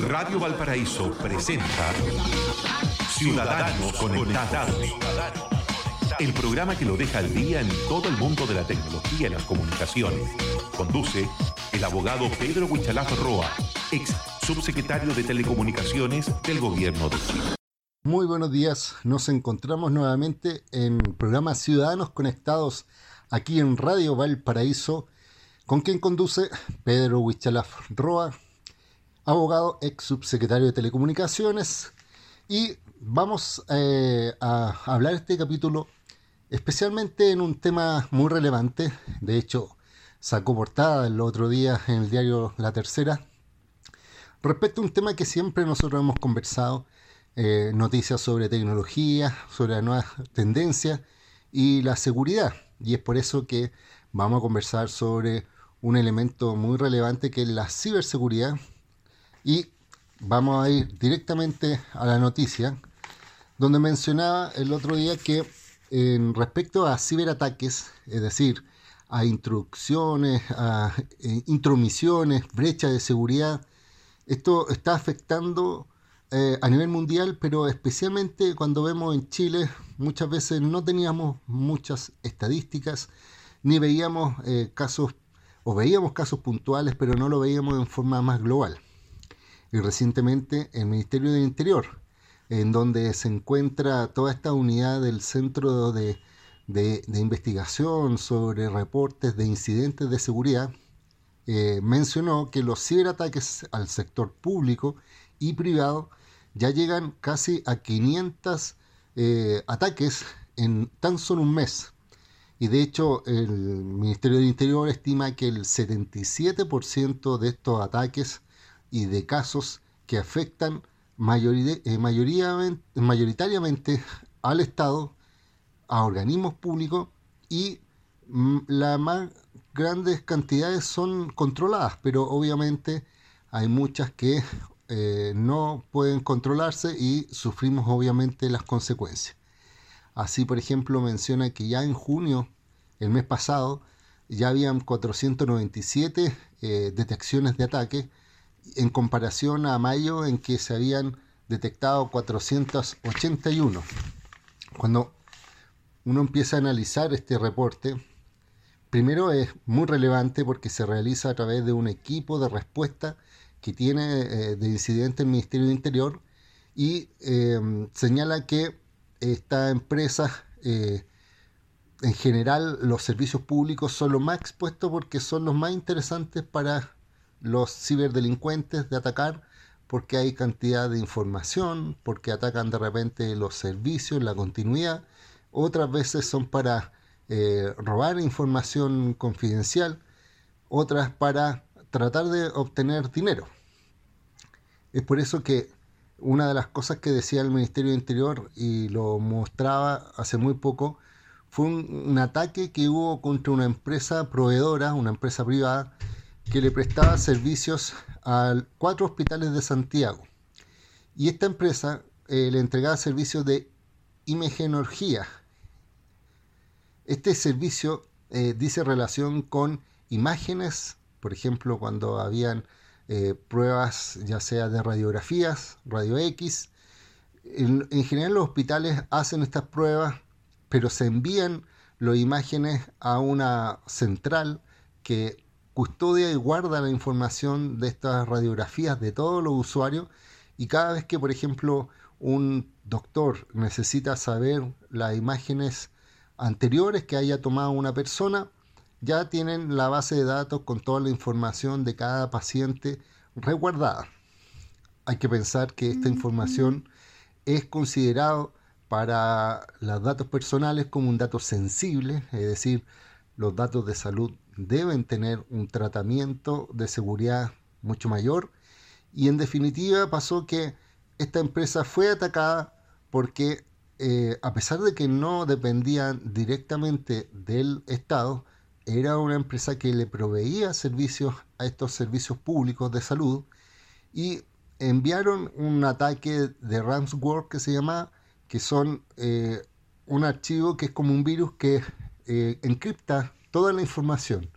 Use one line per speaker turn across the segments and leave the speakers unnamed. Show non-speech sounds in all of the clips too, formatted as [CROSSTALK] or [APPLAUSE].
Radio Valparaíso presenta Ciudadanos Conectados. El programa que lo deja al día en todo el mundo de la tecnología y las comunicaciones. Conduce el abogado Pedro Huichalaf Roa, ex subsecretario de Telecomunicaciones del Gobierno de Chile.
Muy buenos días, nos encontramos nuevamente en el programa Ciudadanos Conectados aquí en Radio Valparaíso, con quien conduce Pedro Huichalaf Roa, abogado, ex subsecretario de Telecomunicaciones. Y vamos eh, a hablar este capítulo especialmente en un tema muy relevante. De hecho, sacó portada el otro día en el diario La Tercera. Respecto a un tema que siempre nosotros hemos conversado, eh, noticias sobre tecnología, sobre las nuevas tendencias y la seguridad. Y es por eso que vamos a conversar sobre un elemento muy relevante que es la ciberseguridad y vamos a ir directamente a la noticia, donde mencionaba el otro día que en respecto a ciberataques, es decir, a introducciones, a eh, intromisiones, brechas de seguridad, esto está afectando eh, a nivel mundial, pero especialmente cuando vemos en Chile, muchas veces no teníamos muchas estadísticas, ni veíamos eh, casos, o veíamos casos puntuales, pero no lo veíamos en forma más global y recientemente el Ministerio del Interior, en donde se encuentra toda esta unidad del Centro de, Investigación sobre reportes de incidentes de seguridad, eh, mencionó que los ciberataques al sector público y privado ya llegan casi a 500 eh, ataques en tan solo un mes. Y de hecho el Ministerio del Interior estima que el 77% de estos ataques y de casos que afectan eh, mayoritariamente [LAUGHS] al Estado, a organismos públicos y mm, las más grandes cantidades son controladas, pero obviamente hay muchas que [LAUGHS] eh, no pueden controlarse y sufrimos obviamente las consecuencias. Así, por ejemplo, menciona que ya en junio, el mes pasado, ya habían 497 eh, detecciones de ataque en comparación a mayo en que se habían detectado 481. Cuando uno empieza a analizar este reporte, primero es muy relevante porque se realiza a través de un equipo de respuesta que tiene eh, de incidente el Ministerio de Interior y eh, señala que esta empresa, eh, en general, los servicios públicos son los más expuestos porque son los más interesantes para los ciberdelincuentes de atacar porque hay cantidad de información, porque atacan de repente los servicios, la continuidad, otras veces son para eh, robar información confidencial, otras para tratar de obtener dinero. Es por eso que una de las cosas que decía el Ministerio de Interior y lo mostraba hace muy poco fue un ataque que hubo contra una empresa proveedora, una empresa privada, que le prestaba servicios a cuatro hospitales de Santiago. Y esta empresa eh, le entregaba servicios de imagenología. Este servicio eh, dice relación con imágenes, por ejemplo, cuando habían eh, pruebas ya sea de radiografías, radio X. En, en general los hospitales hacen estas pruebas, pero se envían las imágenes a una central que custodia y guarda la información de estas radiografías de todos los usuarios y cada vez que, por ejemplo, un doctor necesita saber las imágenes anteriores que haya tomado una persona, ya tienen la base de datos con toda la información de cada paciente resguardada. Hay que pensar que esta información es considerado para los datos personales como un dato sensible, es decir, los datos de salud deben tener un tratamiento de seguridad mucho mayor. Y en definitiva pasó que esta empresa fue atacada porque eh, a pesar de que no dependían directamente del Estado, era una empresa que le proveía servicios a estos servicios públicos de salud y enviaron un ataque de ransomware que se llama, que son eh, un archivo que es como un virus que eh, encripta toda la información.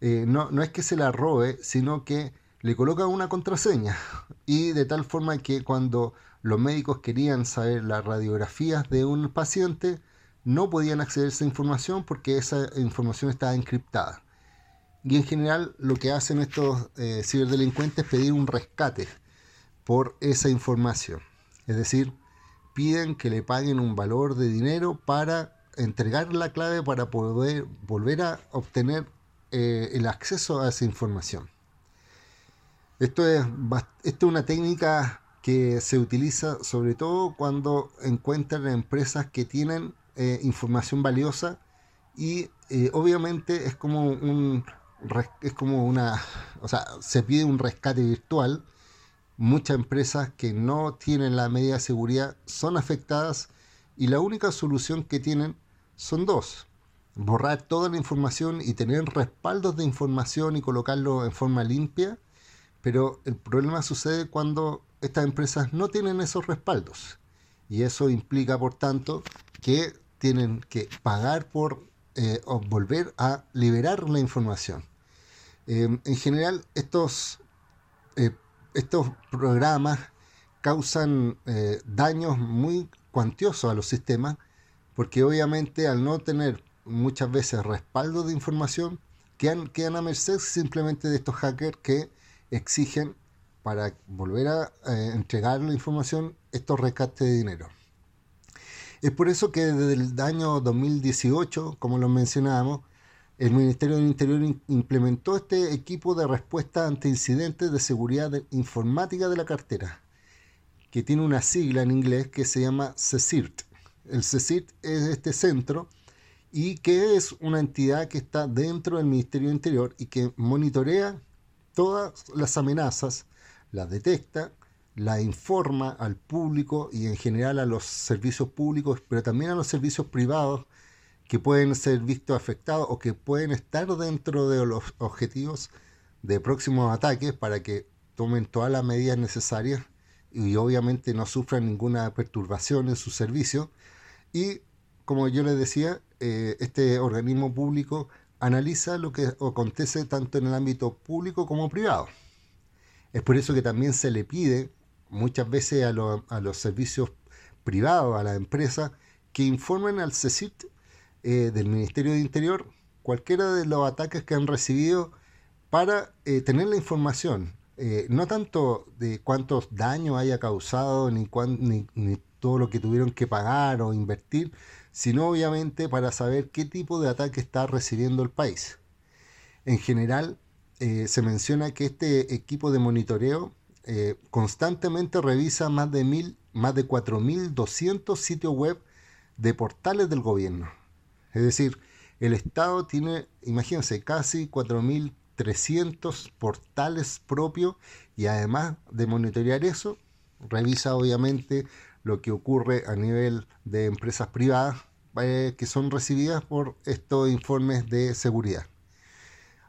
Eh, no, no, es que se la robe, sino que le coloca una contraseña. [LAUGHS] y de tal forma que cuando los médicos querían saber las radiografías de un paciente, no podían acceder a esa información porque esa información estaba encriptada. Y en general lo que hacen estos eh, ciberdelincuentes es pedir un rescate por esa información. Es decir, piden que le paguen un valor de dinero para entregar la clave para poder volver a obtener eh, el acceso a esa información. Esto es, esto es una técnica que se utiliza sobre todo cuando encuentran empresas que tienen eh, información valiosa y eh, obviamente es como un es como una o sea se pide un rescate virtual muchas empresas que no tienen la medida de seguridad son afectadas y la única solución que tienen son dos borrar toda la información y tener respaldos de información y colocarlo en forma limpia pero el problema sucede cuando estas empresas no tienen esos respaldos. Y eso implica, por tanto, que tienen que pagar por eh, volver a liberar la información. Em, en general, estos, eh, estos programas causan eh, daños muy cuantiosos a los sistemas, porque obviamente al no tener muchas veces respaldo de información, quedan, quedan a merced simplemente de estos hackers que exigen para volver a eh, entregar la información estos rescates de dinero. Es por eso que desde el año 2018, como lo mencionábamos, el Ministerio del Interior implementó este equipo de respuesta ante incidentes de seguridad informática de la cartera, que tiene una sigla en inglés que se llama CECIRT. El CECIRT es este centro y que es una entidad que está dentro del Ministerio Interior y que monitorea todas las amenazas, las detecta, la informa al público y en general a los servicios públicos, pero también a los servicios privados que pueden ser vistos afectados o que pueden estar dentro de los objetivos de próximos ataques para que tomen todas las medidas necesarias y obviamente no sufran ninguna perturbación en su servicio. Y como yo les decía, eh, este organismo público analiza lo que acontece tanto en el ámbito público como privado. Es por eso que también se le pide muchas veces a, los servicios privados, a la empresa, que informen al CECIT eh, del Ministerio de Interior cualquiera de los ataques que han recibido para eh, tener la información, no tanto de cuántos daños haya causado, ni, ni todo lo que tuvieron que pagar o invertir, sino obviamente para saber qué tipo de ataque está recibiendo el país. En general, eh, se menciona que este equipo de monitoreo eh, constantemente revisa más de, mil, más de 4.200 sitios web de portales del gobierno. Es decir, el Estado tiene, imagínense, casi 4.300 portales propios y además de monitorear eso, revisa obviamente lo que ocurre a nivel de empresas privadas eh, que son recibidas por estos informes de seguridad.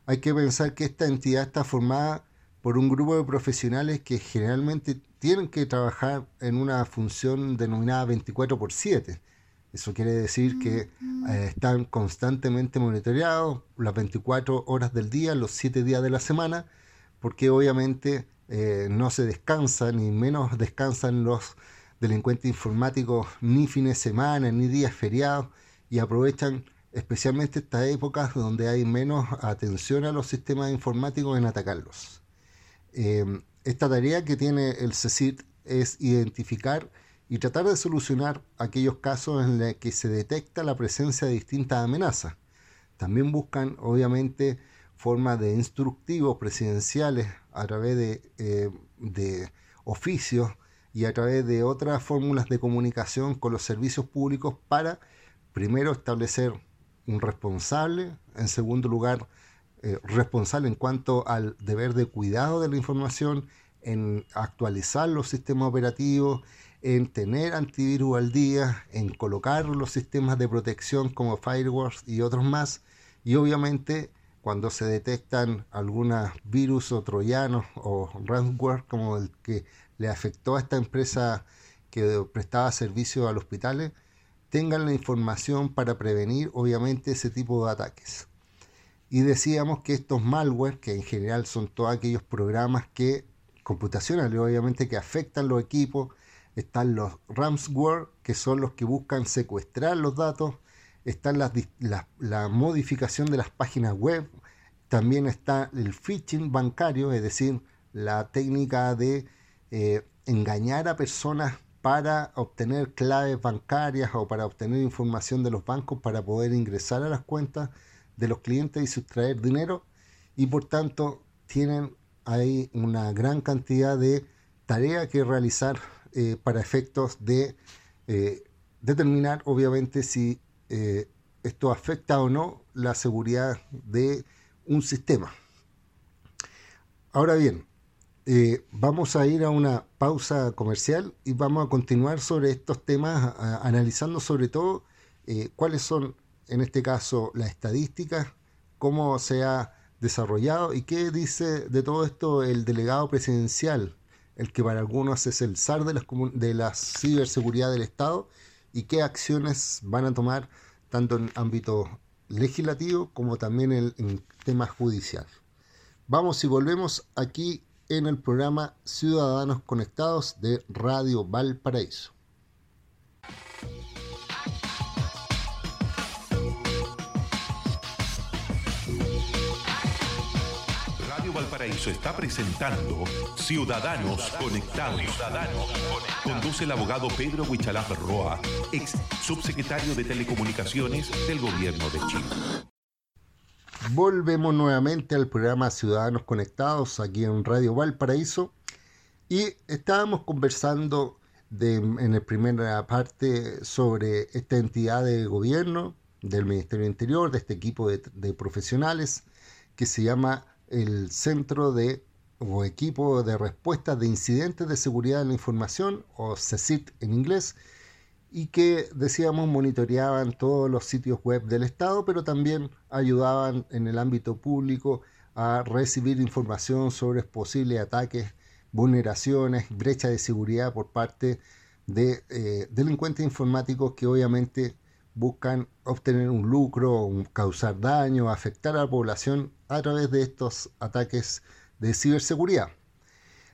Hay que pensar que esta entidad está formada por un grupo de profesionales que generalmente tienen que trabajar en una función denominada 24 por 7. Eso quiere decir que eh, están constantemente monitoreados las 24 horas del día, los 7 días de la semana, porque obviamente eh, no se descansa, ni menos descansan los delincuentes informáticos ni fines de semana, ni días feriados, y aprovechan especialmente estas épocas donde hay menos atención a los sistemas informáticos en atacarlos. Em, esta tarea que tiene el CECIT es identificar y tratar de solucionar aquellos casos en los que se detecta la presencia de distintas amenazas. También buscan, obviamente, formas de instructivos presidenciales a través de, eh, de oficios y a través de otras fórmulas de comunicación con los servicios públicos para, primero, establecer un responsable, en segundo lugar, eh, responsable en cuanto al deber de cuidado de la información, en actualizar los sistemas operativos, en tener antivirus al día, en colocar los sistemas de protección como firewalls y otros más, y obviamente cuando se detectan algunos virus o troyanos o ransomware como el que le afectó a esta empresa que prestaba servicio al hospital, tengan la información para prevenir obviamente ese tipo de ataques. Y decíamos que estos malware, que en general son todos aquellos programas que computacionales, obviamente, que afectan los equipos. Están los ransomware, que son los que buscan secuestrar los datos. Están las, la modificación de las páginas web. También está el phishing bancario, es decir, la técnica de eh, engañar a personas para obtener claves bancarias o para obtener información de los bancos para poder ingresar a las cuentas de los clientes y sustraer dinero y por tanto tienen ahí una gran cantidad de tareas que realizar eh, para efectos de eh, determinar obviamente si esto afecta o no la seguridad de un sistema. Ahora bien, eh, vamos a ir a una pausa comercial y vamos a continuar sobre estos temas, analizando sobre todo eh, cuáles son, en este caso, las estadísticas, cómo se ha desarrollado y qué dice de todo esto el delegado presidencial, el que para algunos es el SAR de, de la ciberseguridad del Estado, y qué acciones van a tomar tanto en ámbito legislativo como también en, en temas judiciales. Vamos y volvemos aquí en el programa Ciudadanos Conectados de Radio Valparaíso.
Radio Valparaíso está presentando Ciudadanos Conectados. Conduce el abogado Pedro Huichalaf Roa, ex subsecretario de Telecomunicaciones del Gobierno de Chile.
Volvemos nuevamente al programa Ciudadanos Conectados aquí en Radio Valparaíso. Y estábamos conversando en la primera parte sobre esta entidad de gobierno del Ministerio del Interior, de este equipo de, de profesionales que se llama el Centro de o Equipo de Respuesta de Incidentes de Seguridad de la Información o CECIT en inglés y que, decíamos, monitoreaban todos los sitios web del Estado, pero también ayudaban en el ámbito público a recibir información sobre posibles ataques, vulneraciones, brechas de seguridad por parte de eh, delincuentes informáticos que obviamente buscan obtener un lucro, causar daño, afectar a la población a través de estos ataques de ciberseguridad.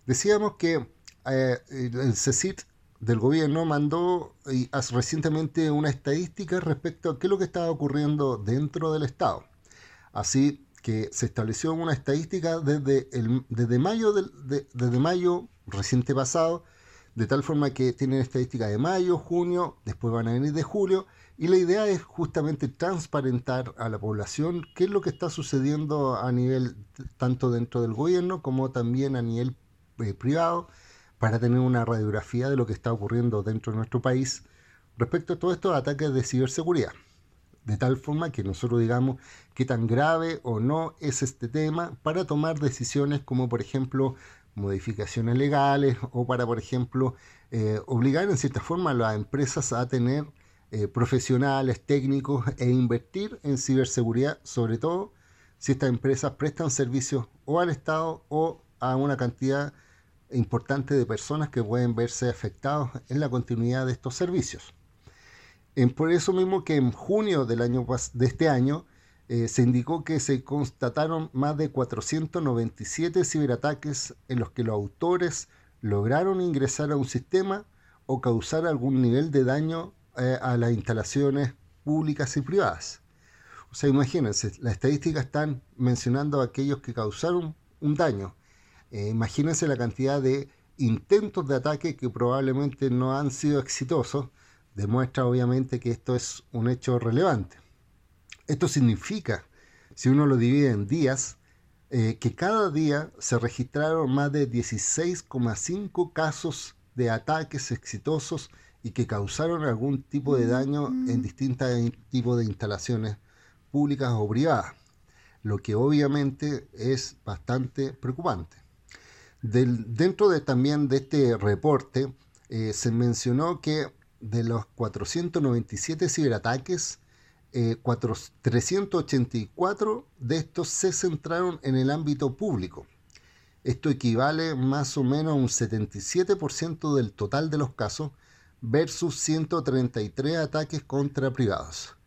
Decíamos que eh, el CECIT del gobierno mandó y recientemente una estadística respecto a qué es lo que estaba ocurriendo dentro del Estado. Así que se estableció una estadística desde, el, mayo, del, desde mayo reciente pasado, de tal forma que tienen estadística de mayo, junio, después van a venir de julio, y la idea es justamente transparentar a la población qué es lo que está sucediendo a nivel tanto dentro del gobierno como también a nivel eh, privado para tener una radiografía de lo que está ocurriendo dentro de nuestro país respecto a todos estos ataques de ciberseguridad. De tal forma que nosotros digamos qué tan grave o no es este tema para tomar decisiones como por ejemplo modificaciones legales o para por ejemplo eh, obligar en cierta forma a las empresas a tener eh, profesionales, técnicos e invertir en ciberseguridad, sobre todo si estas empresas prestan servicios o al Estado o a una cantidad importante de personas que pueden verse afectados en la continuidad de estos servicios. por eso mismo que en junio del año, de este año eh, se indicó que se constataron más de 497 ciberataques en los que los autores lograron ingresar a un sistema o causar algún nivel de daño eh, a las instalaciones públicas y privadas. O sea, imagínense, las estadísticas están mencionando a aquellos que causaron un daño, eh, imagínense la cantidad de intentos de ataque que probablemente no han sido exitosos. Demuestra obviamente que esto es un hecho relevante. Esto significa, si uno lo divide en días, eh, que cada día se registraron más de 16,5 casos de ataques exitosos y que causaron algún tipo de daño en distintos tipos de instalaciones públicas o privadas, lo que obviamente es bastante preocupante dentro de, también de este reporte eh, se mencionó que de los 497 ciberataques, 384 eh, de estos se centraron en el ámbito público. Esto equivale más o menos a un 77% del total de los casos versus 133 ataques contra privados.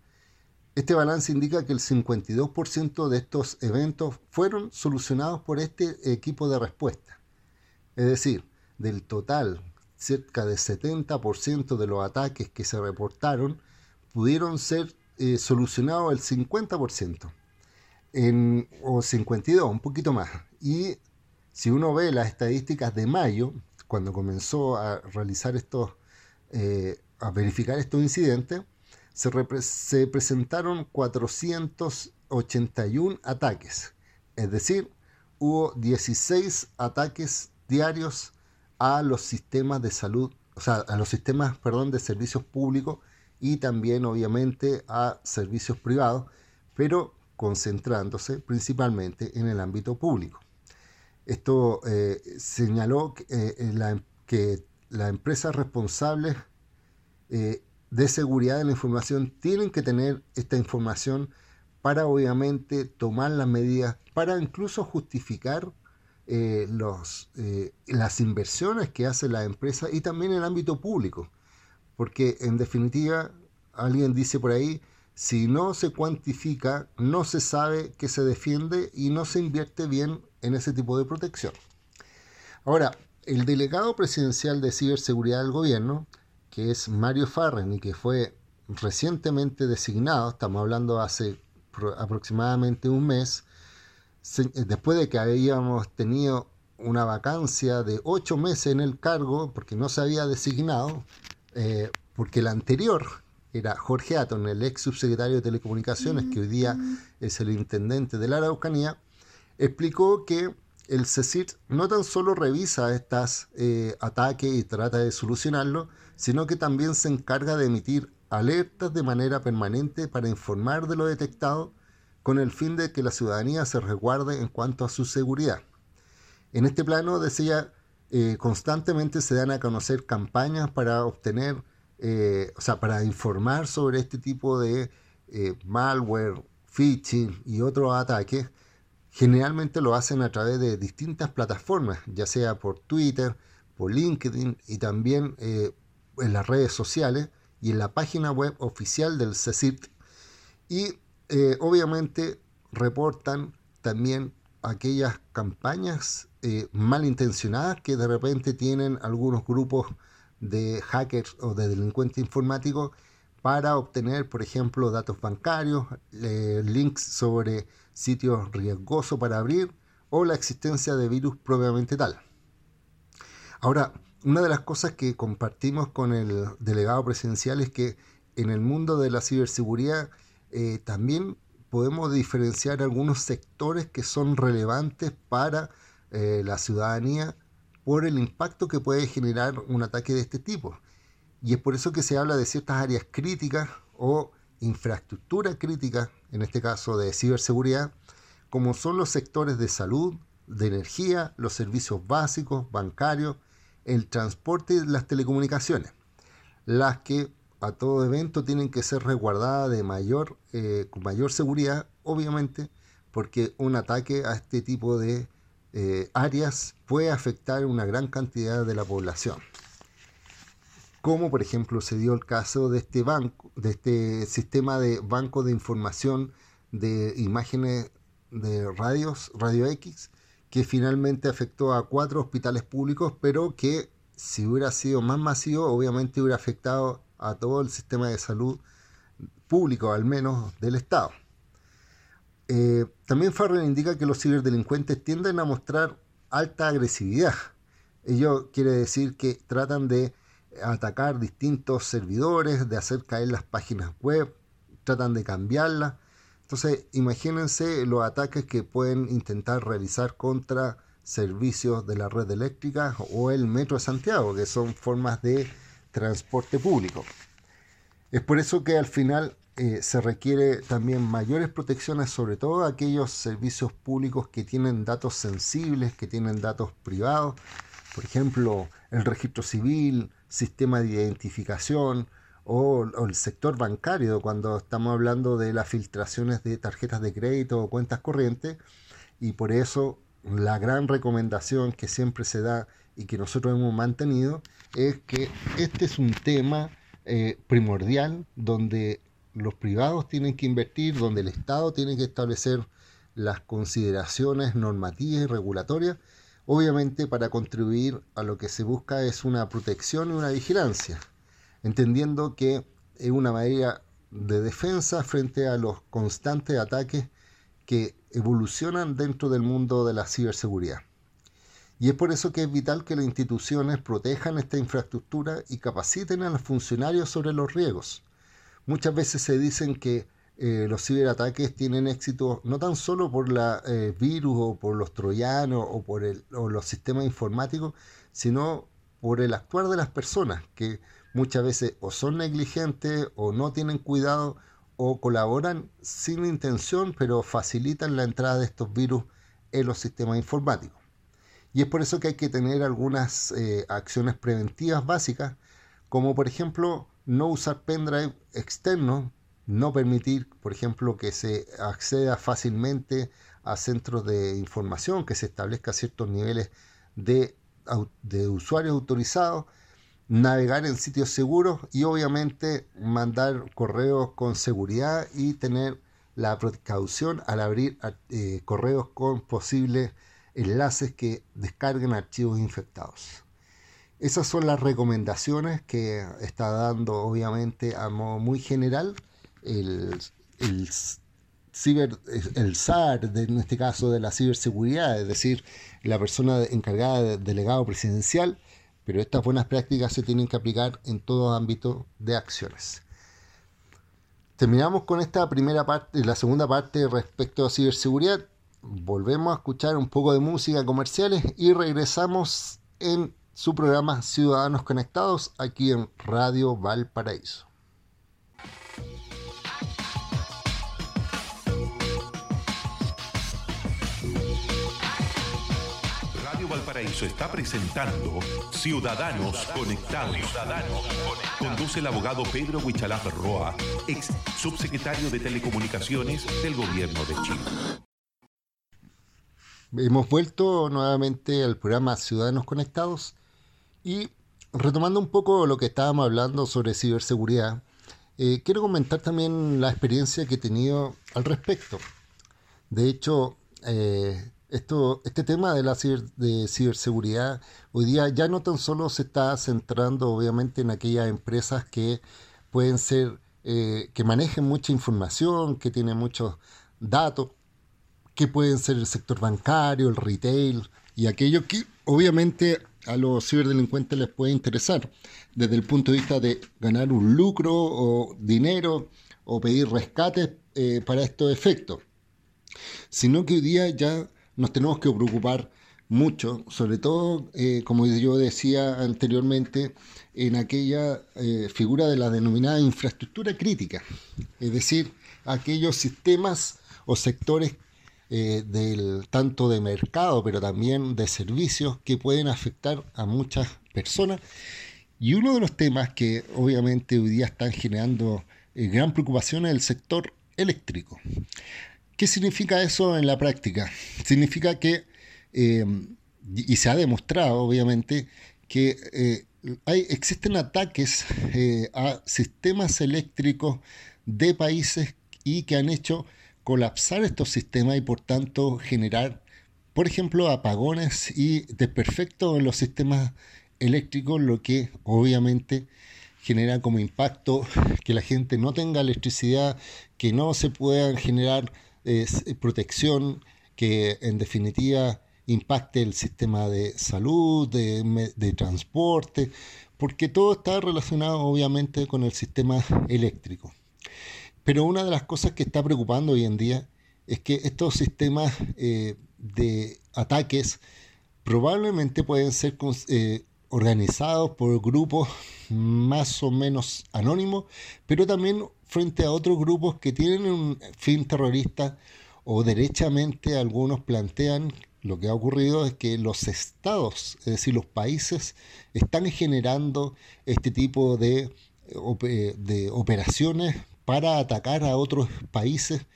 Este balance indica que el 52% de estos eventos fueron solucionados por este equipo de respuesta Es decir, del total, cerca del 70% de los ataques que se reportaron pudieron ser eh, solucionados el 50%, en, o 52, un poquito más. Y si uno ve las estadísticas de mayo, cuando comenzó a realizar estos, eh, a verificar estos incidentes, se, se presentaron 481 ataques, es decir, hubo 16 ataques diarios a los sistemas de salud, o sea, a los sistemas, perdón, de servicios públicos y también obviamente a servicios privados, pero concentrándose principalmente en el ámbito público. Esto eh, señaló que, eh, la, que las empresas responsables eh, de seguridad de la información tienen que tener esta información para obviamente tomar las medidas, para incluso justificar los, las inversiones que hace la empresa y también el ámbito público. Porque en definitiva, alguien dice por ahí, si no se cuantifica, no se sabe que se defiende y no se invierte bien en ese tipo de protección. Ahora, el delegado presidencial de ciberseguridad del gobierno, que es Mario Farren y que fue recientemente designado, estamos hablando hace aproximadamente un mes, después de que habíamos tenido una vacancia de ocho meses en el cargo, porque no se había designado, eh, porque el anterior era Jorge Aton, el ex subsecretario de Telecomunicaciones, que hoy día es el intendente de la Araucanía, explicó que el CECIT no tan solo revisa estos eh, ataques y trata de solucionarlo, sino que también se encarga de emitir alertas de manera permanente para informar de lo detectado con el fin de que la ciudadanía se resguarde en cuanto a su seguridad. En este plano, decía, eh, constantemente se dan a conocer campañas para obtener eh, o sea, para informar sobre este tipo de eh, malware, phishing y otros ataques, generalmente lo hacen a través de distintas plataformas, ya sea por Twitter, por LinkedIn y también en las redes sociales y en la página web oficial del CECIT. Y obviamente reportan también aquellas campañas malintencionadas que de repente tienen algunos grupos de hackers o de delincuentes informáticos para obtener, por ejemplo, datos bancarios, links sobre sitios riesgosos para abrir o la existencia de virus propiamente tal. Ahora, una de las cosas que compartimos con el delegado presidencial es que en el mundo de la ciberseguridad eh, también podemos diferenciar algunos sectores que son relevantes para eh, la ciudadanía por el impacto que puede generar un ataque de este tipo. Y es por eso que se habla de ciertas áreas críticas o infraestructura crítica, en este caso de ciberseguridad, como son los sectores de salud, de energía, los servicios básicos, bancarios, el transporte y las telecomunicaciones, las que a todo evento tienen que ser resguardadas de mayor, eh, con mayor seguridad, obviamente, porque un ataque a este tipo de eh, áreas puede afectar una gran cantidad de la población. Como por ejemplo se dio el caso de este banco, de este sistema de banco de información de imágenes de radios, Radio X, que finalmente afectó a cuatro hospitales públicos, pero que si hubiera sido más masivo, obviamente hubiera afectado a todo el sistema de salud público, al menos del Estado. Eh, también Farrell indica que los ciberdelincuentes tienden a mostrar alta agresividad. Ello quiere decir que tratan de atacar distintos servidores, de hacer caer las páginas web, tratan de cambiarlas. Entonces, imagínense los ataques que pueden intentar realizar contra servicios de la red eléctrica o el Metro de Santiago, que son formas de transporte público. Es por eso que al final eh, se requiere también mayores protecciones, sobre todo aquellos servicios públicos que tienen datos sensibles, que tienen datos privados, por ejemplo, el registro civil, sistema de identificación o, el sector bancario, cuando estamos hablando de las filtraciones de tarjetas de crédito o cuentas corrientes, y por eso la gran recomendación que siempre se da y que nosotros hemos mantenido es que este es un tema eh, primordial donde los privados tienen que invertir, donde el Estado tiene que establecer las consideraciones normativas y regulatorias, obviamente para contribuir a lo que se busca es una protección y una vigilancia, entendiendo que es una manera de defensa frente a los constantes ataques que evolucionan dentro del mundo de la ciberseguridad. Y es por eso que es vital que las instituciones protejan esta infraestructura y capaciten a los funcionarios sobre los riesgos. Muchas veces se dicen que eh, los ciberataques tienen éxito no tan solo por la eh, virus o por los troyanos o por los sistemas informáticos, sino por el actuar de las personas que muchas veces o son negligentes o no tienen cuidado o colaboran sin intención pero facilitan la entrada de estos virus en los sistemas informáticos. Y es por eso que hay que tener algunas eh, acciones preventivas básicas, como por ejemplo no usar pendrive externo, no permitir, por ejemplo, que se acceda fácilmente a centros de información, que se establezca ciertos niveles de, de usuarios autorizados, navegar en sitios seguros y obviamente mandar correos con seguridad y tener la precaución al abrir eh, correos con posibles enlaces que descarguen archivos infectados. Esas son las recomendaciones que está dando obviamente a modo muy general el, el, ciber, el SAR, en este caso de la ciberseguridad, es decir, la persona encargada del delegado presidencial, pero estas buenas prácticas se tienen que aplicar en todo ámbito de acciones. Terminamos con esta primera parte, la segunda parte respecto a ciberseguridad volvemos a escuchar un poco de música comerciales y regresamos en su programa Ciudadanos Conectados aquí en Radio Valparaíso.
Radio Valparaíso está presentando Ciudadanos Conectados. Conduce el abogado Pedro Huichalaf Roa, ex subsecretario de Telecomunicaciones del Gobierno de Chile.
Hemos vuelto nuevamente al programa Ciudadanos Conectados y retomando un poco lo que estábamos hablando sobre ciberseguridad, eh, quiero comentar también la experiencia que he tenido al respecto. De hecho, eh, esto, este tema de la ciberseguridad hoy día ya no tan solo se está centrando obviamente en aquellas empresas que pueden ser, eh, que manejen mucha información, que tienen muchos datos, que pueden ser el sector bancario, el retail y aquello que obviamente a los ciberdelincuentes les puede interesar. Desde el punto de vista de ganar un lucro o dinero o pedir rescates eh, para estos efectos, sino que hoy día ya nos tenemos que preocupar mucho, sobre todo, eh, como yo decía anteriormente, en aquella eh, figura de la denominada infraestructura crítica, es decir, aquellos sistemas o sectores eh, del, tanto de mercado, pero también de servicios que pueden afectar a muchas personas. Y uno de los temas que obviamente hoy día están generando eh, gran preocupación es el sector eléctrico. ¿Qué significa eso en la práctica? Significa que, em, y se ha demostrado obviamente, que eh, hay, existen ataques a sistemas eléctricos de países y que han hecho colapsar estos sistemas y por tanto generar, por ejemplo, apagones y desperfectos en los sistemas eléctricos, lo que obviamente genera como impacto que la gente no tenga electricidad, que no se pueda generar eh, protección, que en definitiva impacte el sistema de salud, de, transporte, porque todo está relacionado obviamente con el sistema eléctrico. Pero una de las cosas que está preocupando hoy en día es que estos sistemas eh, de ataques probablemente pueden ser eh, organizados por grupos más o menos anónimos, pero también frente a otros grupos que tienen un fin terrorista o derechamente algunos plantean lo que ha ocurrido es que los estados, es decir, los países, están generando este tipo de, eh, de operaciones para atacar a otros países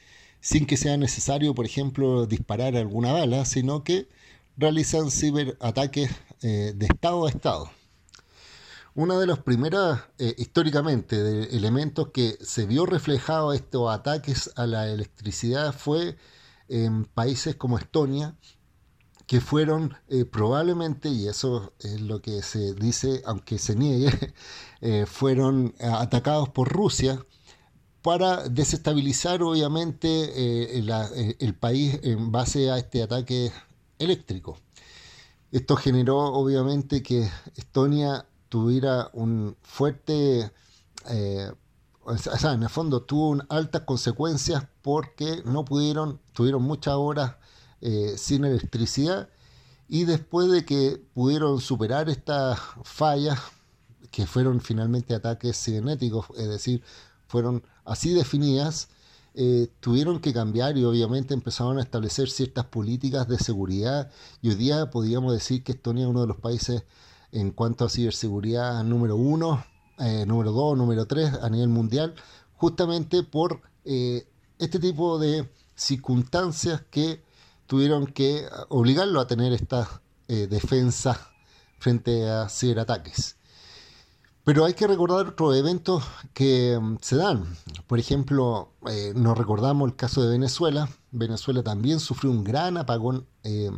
sin que sea necesario, por ejemplo, disparar alguna bala, sino que realizan ciberataques eh, de Estado a Estado. Una de las primeras, eh, históricamente, de elementos que se vio reflejado estos ataques a la electricidad fue en países como Estonia, que fueron eh, probablemente, y eso es lo que se dice, aunque se niegue, [LAUGHS] fueron atacados por Rusia para desestabilizar obviamente el país en base a este ataque eléctrico. Esto generó obviamente que Estonia tuviera un fuerte, eh, o sea, en el fondo tuvo altas consecuencias porque no pudieron, tuvieron muchas horas eh, sin electricidad y después de que pudieron superar estas fallas, que fueron finalmente ataques cibernéticos, es decir, fueron así definidas, eh, tuvieron que cambiar y obviamente empezaron a establecer ciertas políticas de seguridad y hoy día podríamos decir que Estonia es uno de los países en cuanto a ciberseguridad número uno, eh, número dos, número tres a nivel mundial, justamente por eh, este tipo de circunstancias que tuvieron que obligarlo a tener esta defensa frente a ciberataques. Pero hay que recordar otros eventos que mm, se dan. Por ejemplo, eh, nos recordamos el caso de Venezuela. Venezuela también sufrió un gran apagón eh,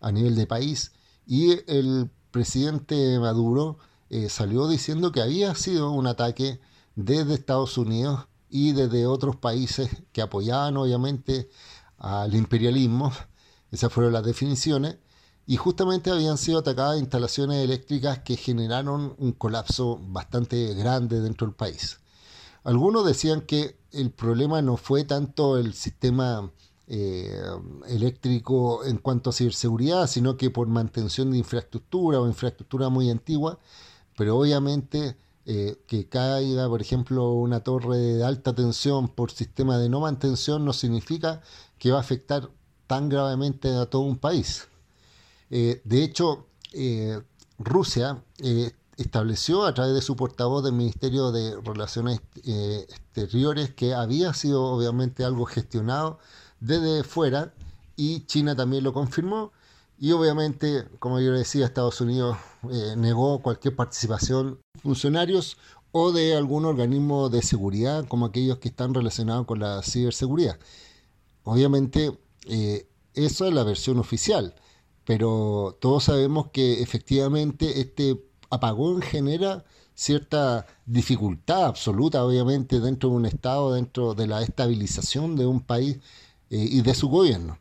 a nivel de país y el presidente Maduro eh, salió diciendo que había sido un ataque desde Estados Unidos y desde otros países que apoyaban obviamente al imperialismo. Esas fueron las definiciones y justamente habían sido atacadas instalaciones eléctricas que generaron un colapso bastante grande dentro del país. Algunos decían que el problema no fue tanto el sistema eh, eléctrico en cuanto a ciberseguridad, sino que por mantención de infraestructura o infraestructura muy antigua, pero obviamente eh, que caiga, por ejemplo, una torre de alta tensión por sistema de no mantención no significa que va a afectar tan gravemente a todo un país. Eh, de hecho, eh, Rusia eh, estableció a través de su portavoz del Ministerio de Relaciones Exteriores que había sido obviamente algo gestionado desde fuera y China también lo confirmó y obviamente, como yo decía, Estados Unidos negó cualquier participación de funcionarios o de algún organismo de seguridad como aquellos que están relacionados con la ciberseguridad. Obviamente, eso es la versión oficial pero todos sabemos que efectivamente este apagón genera cierta dificultad absoluta, obviamente, dentro de un Estado, dentro de la estabilización de un país eh, y de su gobierno.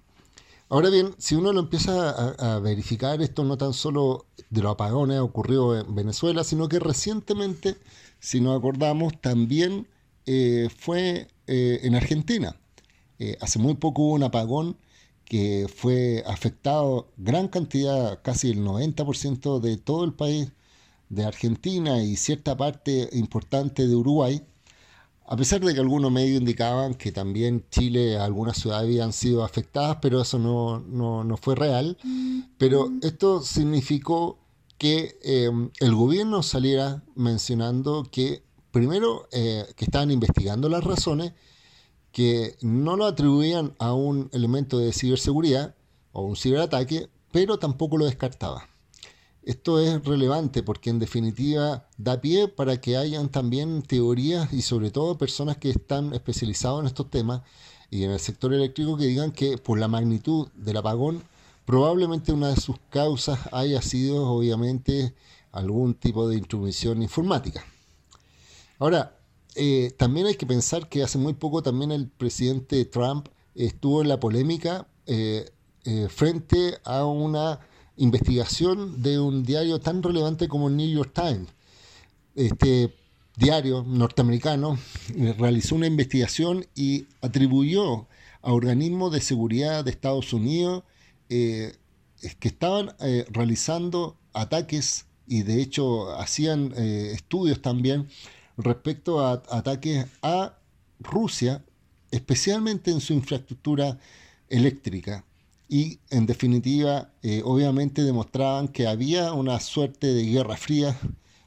Ahora bien, si uno lo empieza a, verificar, esto no tan solo de los apagones ocurrió en Venezuela, sino que recientemente, si nos acordamos, también eh, fue eh, en Argentina. hace muy poco hubo un apagón que fue afectado gran cantidad, casi el 90% de todo el país de Argentina y cierta parte importante de Uruguay, a pesar de que algunos medios indicaban que también Chile, algunas ciudades habían sido afectadas, pero eso no, fue real. Pero esto significó que em, el gobierno saliera mencionando que primero eh, que estaban investigando las razones que no lo atribuían a un elemento de ciberseguridad o un ciberataque, pero tampoco lo descartaba. Esto es relevante porque en definitiva da pie para que hayan también teorías y sobre todo personas que están especializadas en estos temas y en el sector eléctrico que digan que por la magnitud del apagón probablemente una de sus causas haya sido obviamente algún tipo de intromisión informática. Ahora, eh, también hay que pensar que hace muy poco también el presidente Trump estuvo en la polémica eh, eh, frente a una investigación de un diario tan relevante como el New York Times. Este diario norteamericano realizó una investigación y atribuyó a organismos de seguridad de Estados Unidos que estaban realizando ataques y de hecho hacían estudios también respecto a ataques a Rusia, especialmente en su infraestructura eléctrica. Y en definitiva, eh, obviamente demostraban que había una suerte de guerra fría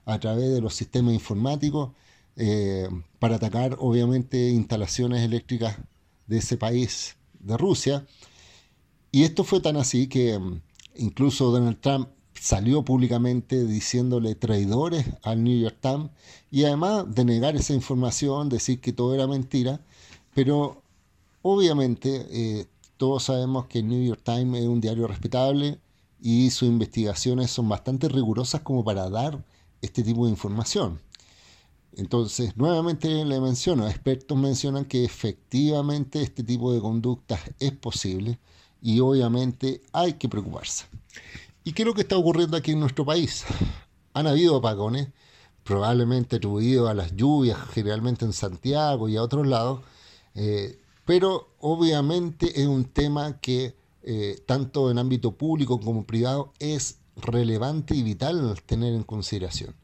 a través de los sistemas informáticos eh, para atacar obviamente instalaciones eléctricas de ese país, de Rusia. Y esto fue tan así que mm, incluso Donald Trump salió públicamente diciéndole traidores al New York Times y además de negar esa información, decir que todo era mentira, pero obviamente eh, todos sabemos que el New York Times es un diario respetable y sus investigaciones son bastante rigurosas como para dar este tipo de información. Entonces, nuevamente le menciono, expertos mencionan que efectivamente este tipo de conductas es posible y obviamente hay que preocuparse. ¿Y qué es lo que está ocurriendo aquí en nuestro país? Han habido apagones, probablemente atribuidos a las lluvias, generalmente en Santiago y a otros lados, eh, pero obviamente es un tema que eh, tanto en ámbito público como privado es relevante y vital tener en consideración.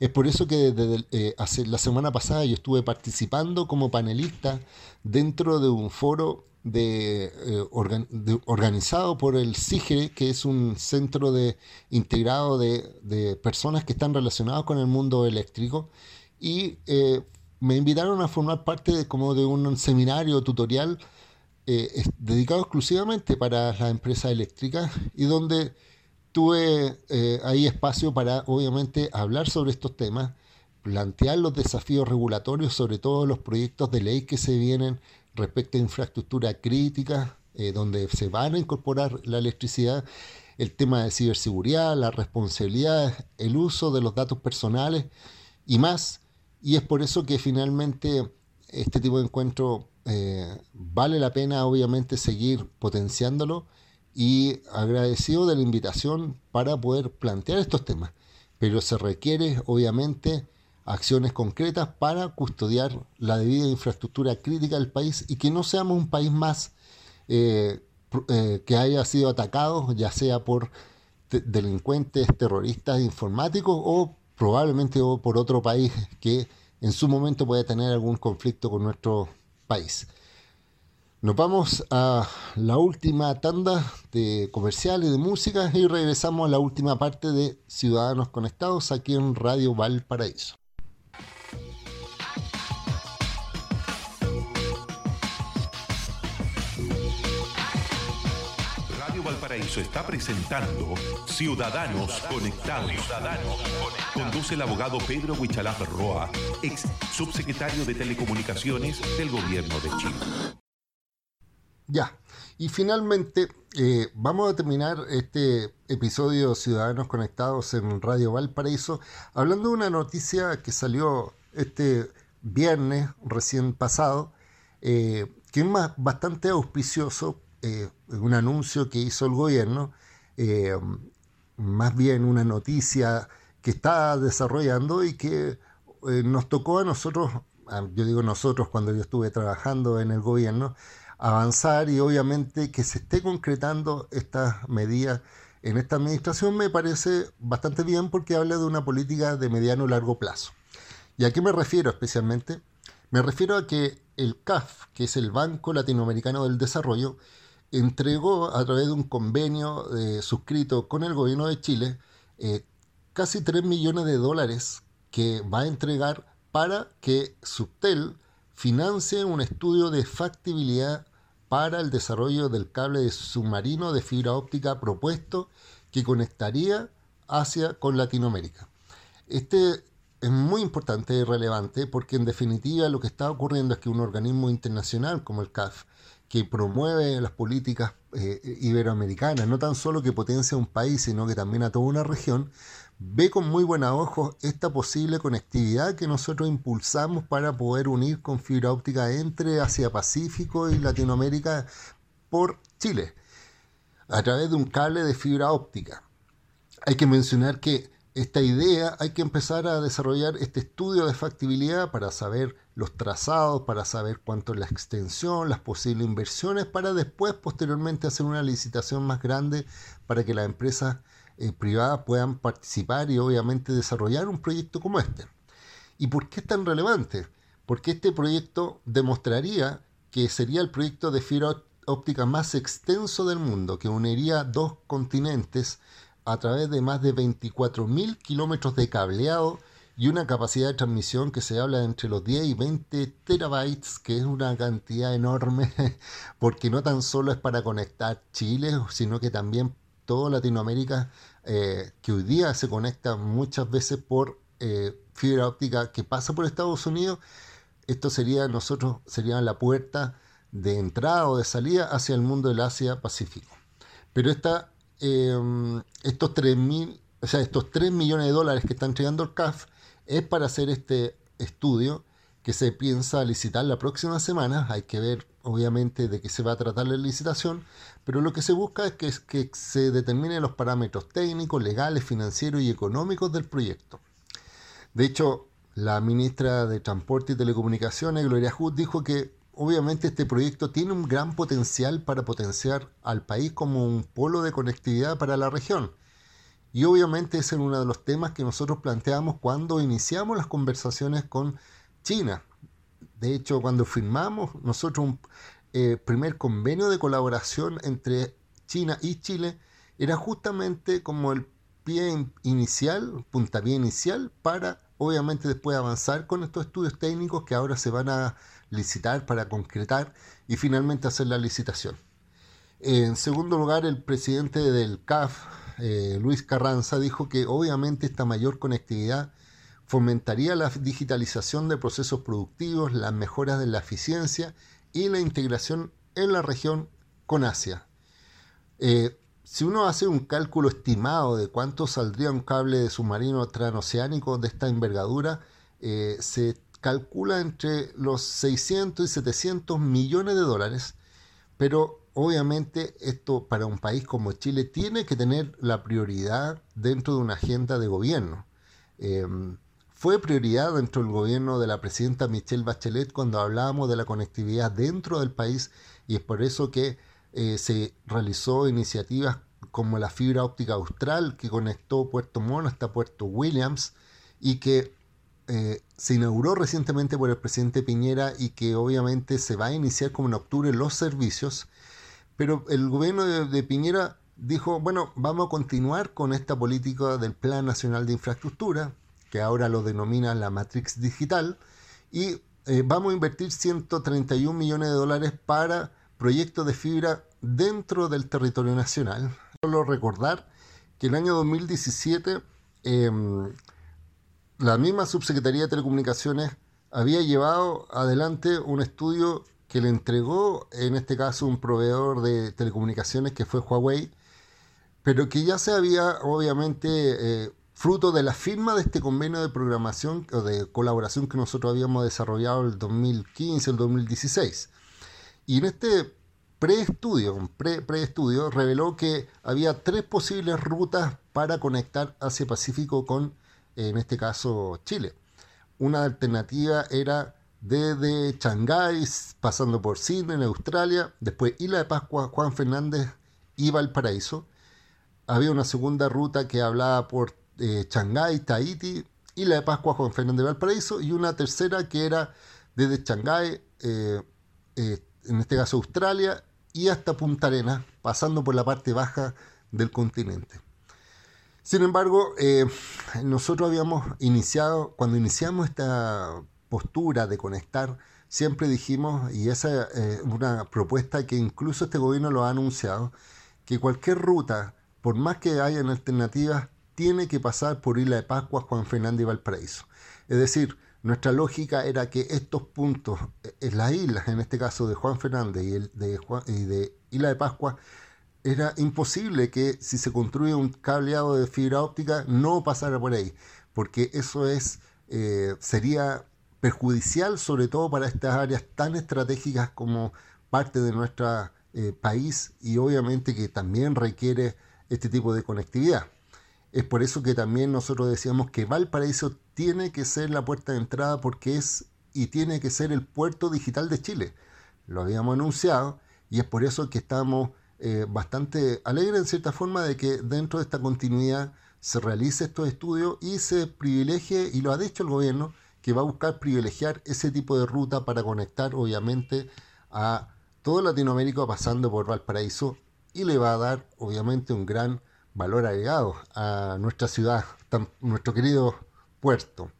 Es por eso que desde eh, hace, la semana pasada yo estuve participando como panelista dentro de un foro de, eh, organizado por el CIGRE, que es un centro de, integrado de, personas que están relacionadas con el mundo eléctrico. Y eh, me invitaron a formar parte de, como de un seminario tutorial dedicado exclusivamente para las empresas eléctricas y donde tuve eh, ahí espacio para, obviamente, hablar sobre estos temas, plantear los desafíos regulatorios, sobre todo los proyectos de ley que se vienen respecto a infraestructura crítica, eh, donde se van a incorporar la electricidad, el tema de ciberseguridad, la responsabilidad, el uso de los datos personales y más. Y es por eso que finalmente este tipo de encuentro eh, vale la pena, obviamente, seguir potenciándolo y agradecido de la invitación para poder plantear estos temas. Pero se requiere, obviamente, acciones concretas para custodiar la debida infraestructura crítica del país y que no seamos un país más eh, eh, que haya sido atacado, ya sea por delincuentes, terroristas informáticos o probablemente por otro país que en su momento puede tener algún conflicto con nuestro país. Nos vamos a la última tanda de comerciales de música y regresamos a la última parte de Ciudadanos Conectados aquí en Radio Valparaíso.
Radio Valparaíso está presentando Ciudadanos Conectados. Conduce el abogado Pedro Huichalaf Roa, ex subsecretario de Telecomunicaciones del Gobierno de Chile.
Ya, y finalmente eh, vamos a terminar este episodio Ciudadanos Conectados en Radio Valparaíso hablando de una noticia que salió este viernes recién pasado, eh, que es más, bastante auspicioso, eh, un anuncio que hizo el gobierno, más bien una noticia que está desarrollando y que nos tocó a nosotros, yo digo nosotros cuando yo estuve trabajando en el gobierno, avanzar y obviamente que se esté concretando estas medidas en esta administración me parece bastante bien porque habla de una política de mediano largo plazo. ¿Y a qué me refiero especialmente? Me refiero a que el CAF, que es el Banco Latinoamericano del Desarrollo, entregó a través de un convenio eh, suscrito con el gobierno de Chile eh, casi 3 millones de dólares que va a entregar para que Subtel financie un estudio de factibilidad para el desarrollo del cable submarino de fibra óptica propuesto que conectaría Asia con Latinoamérica. Este es muy importante y relevante porque en definitiva lo que está ocurriendo es que un organismo internacional como el CAF, que promueve las políticas eh, iberoamericanas, no tan solo que potencia a un país, sino que también a toda una región, ve con muy buena ojos esta posible conectividad que nosotros impulsamos para poder unir con fibra óptica entre Asia Pacífico y Latinoamérica por Chile, a través de un cable de fibra óptica. Hay que mencionar que esta idea hay que empezar a desarrollar este estudio de factibilidad para saber los trazados, para saber cuánto es la extensión, las posibles inversiones, para después posteriormente hacer una licitación más grande para que las empresas eh, privadas puedan participar y obviamente desarrollar un proyecto como este. ¿Y por qué es tan relevante? Porque este proyecto demostraría que sería el proyecto de fibra óptica más extenso del mundo, que uniría dos continentes a través de más de 24.000 kilómetros de cableado y una capacidad de transmisión que se habla de entre los 10 y 20 terabytes, que es una cantidad enorme, [LAUGHS] porque no tan solo es para conectar Chile, sino que también toda Latinoamérica eh, que hoy día se conecta muchas veces por eh, fibra óptica que pasa por Estados Unidos, esto sería nosotros sería la puerta de entrada o de salida hacia el mundo del Asia-Pacífico. Pero esta, em, estos, 3 o sea, estos 3 millones de dólares que está entregando el CAF es para hacer este estudio que se piensa licitar la próxima semana. Hay que ver, obviamente, de qué se va a tratar la licitación, pero lo que se busca es que, se determinen los parámetros técnicos, legales, financieros y económicos del proyecto. De hecho, la ministra de Transporte y Telecomunicaciones, Gloria Hood, dijo que obviamente este proyecto tiene un gran potencial para potenciar al país como un polo de conectividad para la región. Y obviamente ese es uno de los temas que nosotros planteamos cuando iniciamos las conversaciones con China. De hecho, cuando firmamos nosotros un eh, primer convenio de colaboración entre China y Chile, era justamente como el pie inicial, puntapié inicial, para obviamente después avanzar con estos estudios técnicos que ahora se van a licitar para concretar y finalmente hacer la licitación. En segundo lugar, el presidente del CAF, eh, Luis Carranza, dijo que obviamente esta mayor conectividad fomentaría la digitalización de procesos productivos, las mejoras de la eficiencia y la integración en la región con Asia. Eh, si uno hace un cálculo estimado de cuánto saldría un cable de submarino transoceánico de esta envergadura, eh, se calcula entre los 600 y 700 millones de dólares, pero obviamente esto para un país como Chile tiene que tener la prioridad dentro de una agenda de gobierno. Em, fue prioridad dentro del gobierno de la presidenta Michelle Bachelet cuando hablábamos de la conectividad dentro del país y es por eso que eh, se realizó iniciativas como la fibra óptica austral que conectó Puerto Montt hasta Puerto Williams y que eh, se inauguró recientemente por el presidente Piñera y que obviamente se va a iniciar como en octubre los servicios, pero el gobierno de, Piñera dijo, bueno, vamos a continuar con esta política del Plan Nacional de Infraestructura, que ahora lo denomina la Matrix Digital, y eh, vamos a invertir 131 millones de dólares para proyectos de fibra dentro del territorio nacional. Solo recordar que el año 2017 la misma Subsecretaría de Telecomunicaciones había llevado adelante un estudio que le entregó, en este caso, un proveedor de telecomunicaciones que fue Huawei, pero que ya se había, obviamente, eh, fruto de la firma de este convenio de programación o de colaboración que nosotros habíamos desarrollado el 2015, el 2016. Y en este preestudio, pre, preestudio, reveló que había tres posibles rutas para conectar Asia Pacífico con en este caso Chile. Una alternativa era desde Shanghái, pasando por Sydney en Australia, después Isla de Pascua, Juan Fernández y Valparaíso. Había una segunda ruta que hablaba por eh, Shanghái, Tahiti, Isla de Pascua, Juan Fernández y Valparaíso, y una tercera que era desde Shanghái, eh, eh, en este caso Australia, y hasta Punta Arenas, pasando por la parte baja del continente. Sin embargo, eh, nosotros habíamos iniciado, cuando iniciamos esta postura de conectar, siempre dijimos, y esa es una propuesta que incluso este gobierno lo ha anunciado, que cualquier ruta, por más que haya alternativas, tiene que pasar por Isla de Pascua, Juan Fernández y Valparaíso. Es decir, nuestra lógica era que estos puntos, en las islas, en este caso de Juan Fernández y, el de, y de Isla de Pascua, era imposible que si se construye un cableado de fibra óptica no pasara por ahí, porque eso es eh, sería perjudicial sobre todo para estas áreas tan estratégicas como parte de nuestro eh, país y obviamente que también requiere este tipo de conectividad. Es por eso que también nosotros decíamos que Valparaíso tiene que ser la puerta de entrada porque es y tiene que ser el puerto digital de Chile. Lo habíamos anunciado y es por eso que estamos eh, bastante alegre en cierta forma de que dentro de esta continuidad se realice estos estudios y se privilegie, y lo ha dicho el gobierno, que va a buscar privilegiar ese tipo de ruta para conectar obviamente a todo Latinoamérica pasando por Valparaíso y le va a dar obviamente un gran valor agregado a nuestra ciudad, nuestro querido puerto.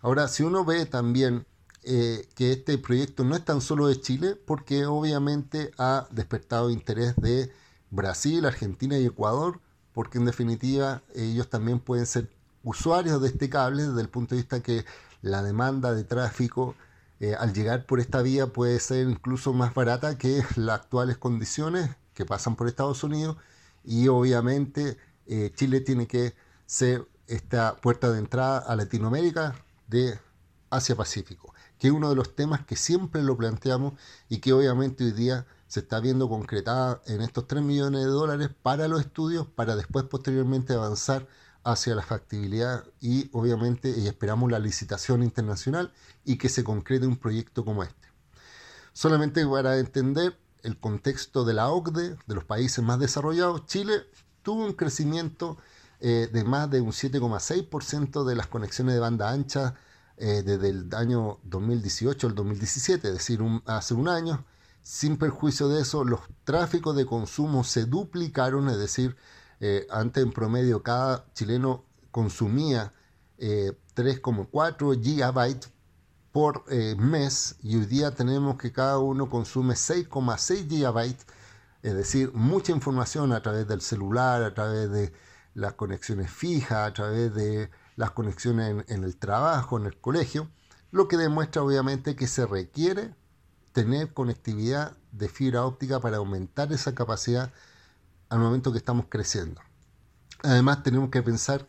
Ahora, si uno ve también eh, que este proyecto no es tan solo de Chile, porque obviamente ha despertado interés de Brasil, Argentina y Ecuador, porque en definitiva ellos también pueden ser usuarios de este cable desde el punto de vista que la demanda de tráfico eh, al llegar por esta vía puede ser incluso más barata que las actuales condiciones que pasan por Estados Unidos y obviamente eh, Chile tiene que ser esta puerta de entrada a Latinoamérica de Asia-Pacífico, que es uno de los temas que siempre lo planteamos y que obviamente hoy día se está viendo concretada en estos 3 millones de dólares para los estudios, para después posteriormente avanzar hacia la factibilidad y obviamente y esperamos la licitación internacional y que se concrete un proyecto como este. Solamente para entender el contexto de la OCDE, de los países más desarrollados, Chile tuvo un crecimiento eh, de más de un 7,6% de las conexiones de banda ancha eh, desde el año 2018 al 2017, es decir, hace un año. Sin perjuicio de eso, los tráficos de consumo se duplicaron, es decir, eh, antes en promedio cada chileno consumía 3,4 gigabytes por mes y hoy día tenemos que cada uno consume 6,6 gigabytes, es decir, mucha información a través del celular, a través de las conexiones fijas, a través de las conexiones en, el trabajo, en el colegio, lo que demuestra obviamente que se requiere tener conectividad de fibra óptica para aumentar esa capacidad al momento que estamos creciendo. Además tenemos que pensar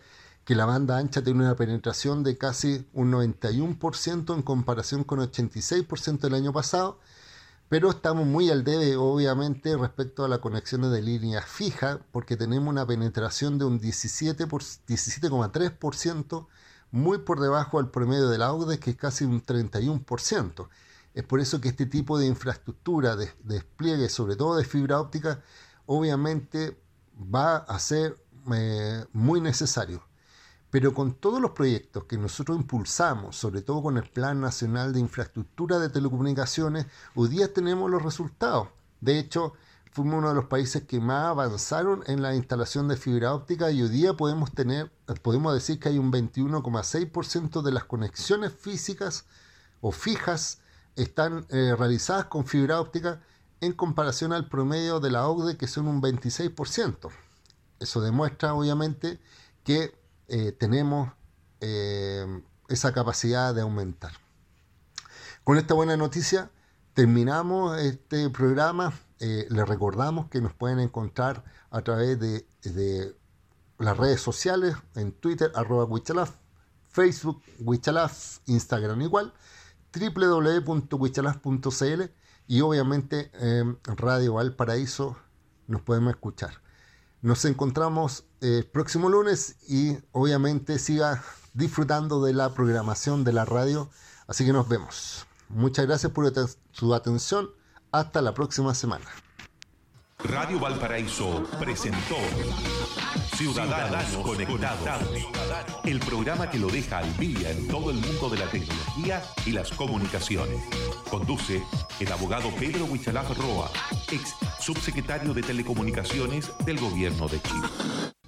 que la banda ancha tiene una penetración de casi un 91% en comparación con 86% el año pasado pero estamos muy al debe, obviamente, respecto a las conexiones de línea fija, porque tenemos una penetración de un 17,3%, muy por debajo del promedio de la OCDE, que es casi un 31%. Es por eso que este tipo de infraestructura de, despliegue, sobre todo de fibra óptica, obviamente va a ser eh, muy necesario. Pero con todos los proyectos que nosotros impulsamos, sobre todo con el Plan Nacional de Infraestructura de Telecomunicaciones, hoy día tenemos los resultados. De hecho, fuimos uno de los países que más avanzaron en la instalación de fibra óptica y hoy día podemos tener, podemos decir que hay un 21,6% de las conexiones físicas o fijas están eh, realizadas con fibra óptica en comparación al promedio de la OCDE que son un 26%. Eso demuestra obviamente que eh, tenemos eh, esa capacidad de aumentar. Con esta buena noticia terminamos este programa. Eh, les recordamos que nos pueden encontrar a través de, las redes sociales, en Twitter, arroba Wichalaf, Facebook, Wichalaf, Instagram igual, www.wichalaf.cl y obviamente en Radio Valparaíso nos podemos escuchar. Nos encontramos el próximo lunes y obviamente siga disfrutando de la programación de la radio. Así que nos vemos. Muchas gracias por su atención. Hasta la próxima semana.
Radio Valparaíso presentó Ciudadanos, Conectados, el programa que lo deja al día en todo el mundo de la tecnología y las comunicaciones. Conduce el abogado Pedro Huichalaf Roa, ex subsecretario de Telecomunicaciones del Gobierno de Chile.